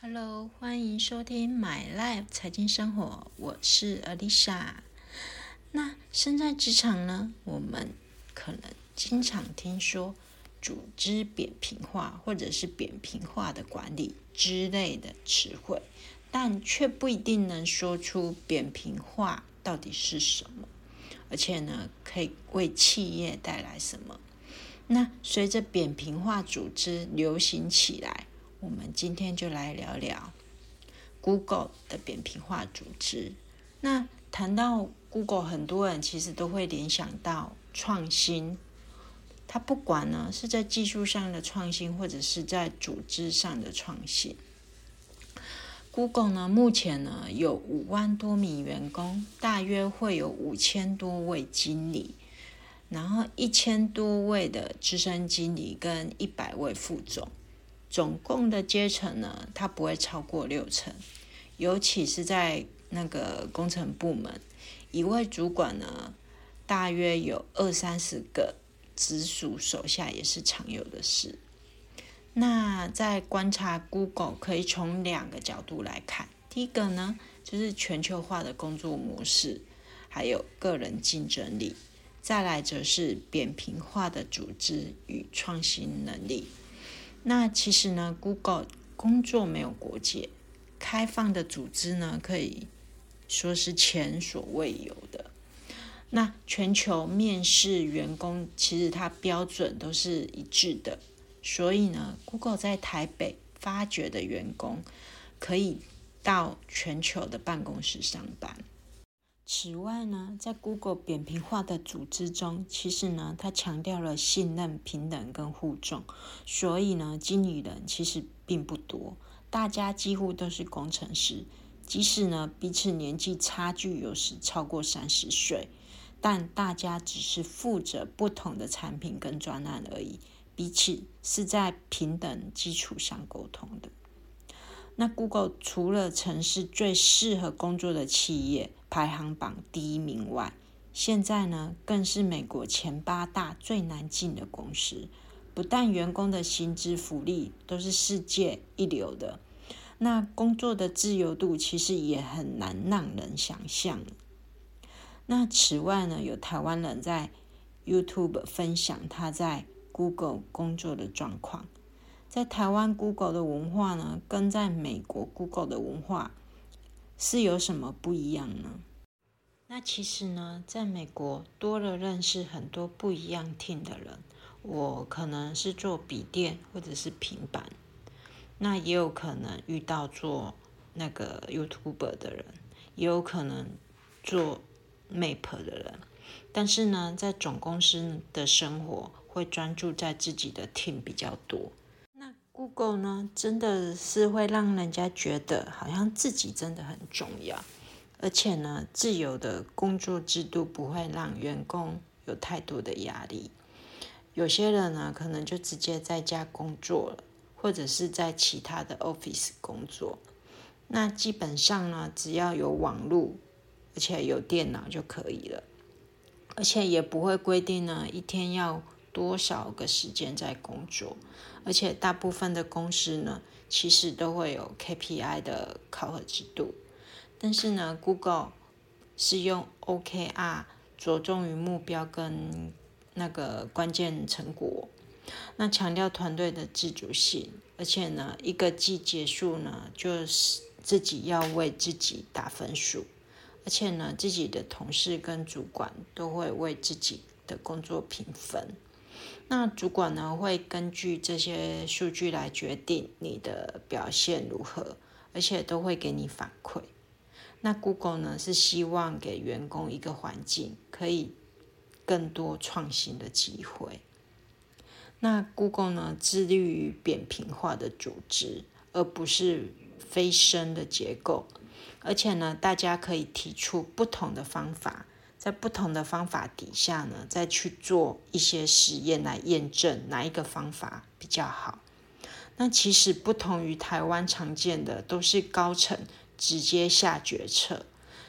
Hello，欢迎收听 My Life 财经生活，我是 Alisa。那身在职场呢，我们可能经常听说组织扁平化，或者是扁平化的管理之类的词汇，但却不一定能说出扁平化到底是什么，而且呢，可以为企业带来什么。那随着扁平化组织流行起来，我们今天就来聊聊 Google 的扁平化组织。那谈到 Google，很多人其实都会联想到创新。它不管呢是在技术上的创新，或者是在组织上的创新。Google 呢目前呢有五万多名员工，大约会有五千多位经理，然后一千多位的资深经理跟一百位副总，总共的阶层呢它不会超过六成，尤其是在那个工程部门。一位主管呢，大约有二三十个直属手下，也是常有的事。那在观察 Google，可以从两个角度来看。第一个呢，就是全球化的工作模式，还有个人竞争力；再来则是扁平化的组织与创新能力。那其实呢，Google 工作没有国界，开放的组织呢，可以。说是前所未有的。那全球面试员工，其实它标准都是一致的。所以呢，Google 在台北发掘的员工，可以到全球的办公室上班。此外呢，在 Google 扁平化的组织中，其实呢，它强调了信任、平等跟互重。所以呢，经理人其实并不多，大家几乎都是工程师。即使呢彼此年纪差距有时超过三十岁，但大家只是负责不同的产品跟专案而已，彼此是在平等基础上沟通的。那 Google 除了城市最适合工作的企业排行榜第一名外，现在呢更是美国前八大最难进的公司，不但员工的薪资福利都是世界一流的。那工作的自由度其实也很难让人想象。那此外呢，有台湾人在 YouTube 分享他在 Google 工作的状况。在台湾 Google 的文化呢，跟在美国 Google 的文化是有什么不一样呢？那其实呢，在美国多了认识很多不一样 team 的人。我可能是做笔电或者是平板。那也有可能遇到做那个 YouTuber 的人，也有可能做 Map 的人，但是呢，在总公司的生活会专注在自己的 team 比较多。Google 呢，真的是会让人家觉得好像自己真的很重要，而且呢，自由的工作制度不会让员工有太多的压力。有些人呢，可能就直接在家工作了。或者是在其他的 office 工作，那基本上呢，只要有网络，而且有电脑就可以了，而且也不会规定呢一天要多少个时间在工作，而且大部分的公司呢，其实都会有 KPI 的考核制度，但是呢，Google 是用 OKR，着重于目标跟那个关键成果。那强调团队的自主性，而且呢，一个季结束呢，就是自己要为自己打分数，而且呢，自己的同事跟主管都会为自己的工作评分。那主管呢，会根据这些数据来决定你的表现如何，而且都会给你反馈。那 Google 呢，是希望给员工一个环境，可以更多创新的机会。那 Google 呢，致力于扁平化的组织，而不是非生的结构。而且呢，大家可以提出不同的方法，在不同的方法底下呢，再去做一些实验来验证哪一个方法比较好。那其实不同于台湾常见的，都是高层直接下决策，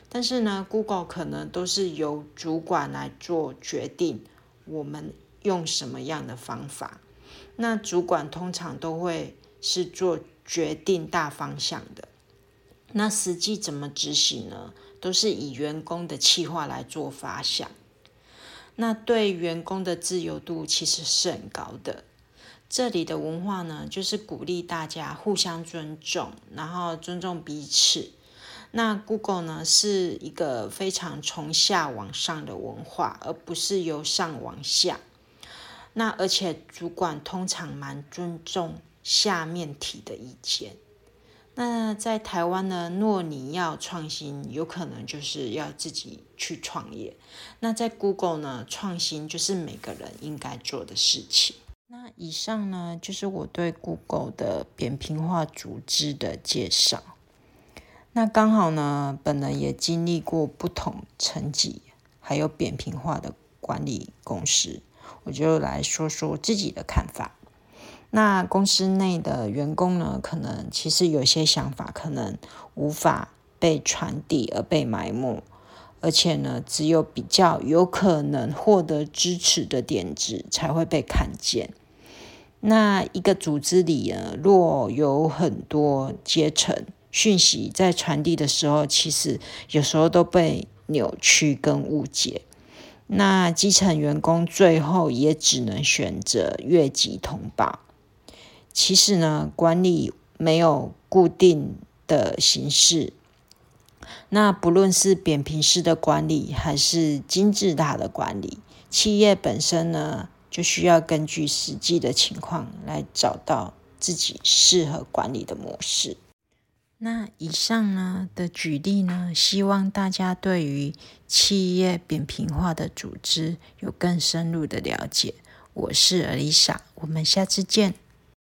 但是呢，Google 可能都是由主管来做决定。我们。用什么样的方法？那主管通常都会是做决定大方向的。那实际怎么执行呢？都是以员工的企划来做发想。那对员工的自由度其实是很高的。这里的文化呢，就是鼓励大家互相尊重，然后尊重彼此。那 Google 呢，是一个非常从下往上的文化，而不是由上往下。那而且主管通常蛮尊重下面提的意见。那在台湾呢，若你要创新，有可能就是要自己去创业。那在 Google 呢，创新就是每个人应该做的事情。那以上呢，就是我对 Google 的扁平化组织的介绍。那刚好呢，本人也经历过不同层级还有扁平化的管理公司，我就来说说自己的看法。那公司内的员工呢，可能其实有些想法可能无法被传递而被埋没，而且呢，只有比较有可能获得支持的点子才会被看见。那一个组织里呢，若有很多阶层，讯息在传递的时候，其实有时候都被扭曲跟误解。那基层员工最后也只能选择越级通报。其实呢，管理没有固定的形式。那不论是扁平式的管理，还是金字塔的管理，企业本身呢？就需要根据实际的情况来找到自己适合管理的模式。那以上呢的举例呢，希望大家对于企业扁平化的组织有更深入的了解。我是 Lisa，我们下次见。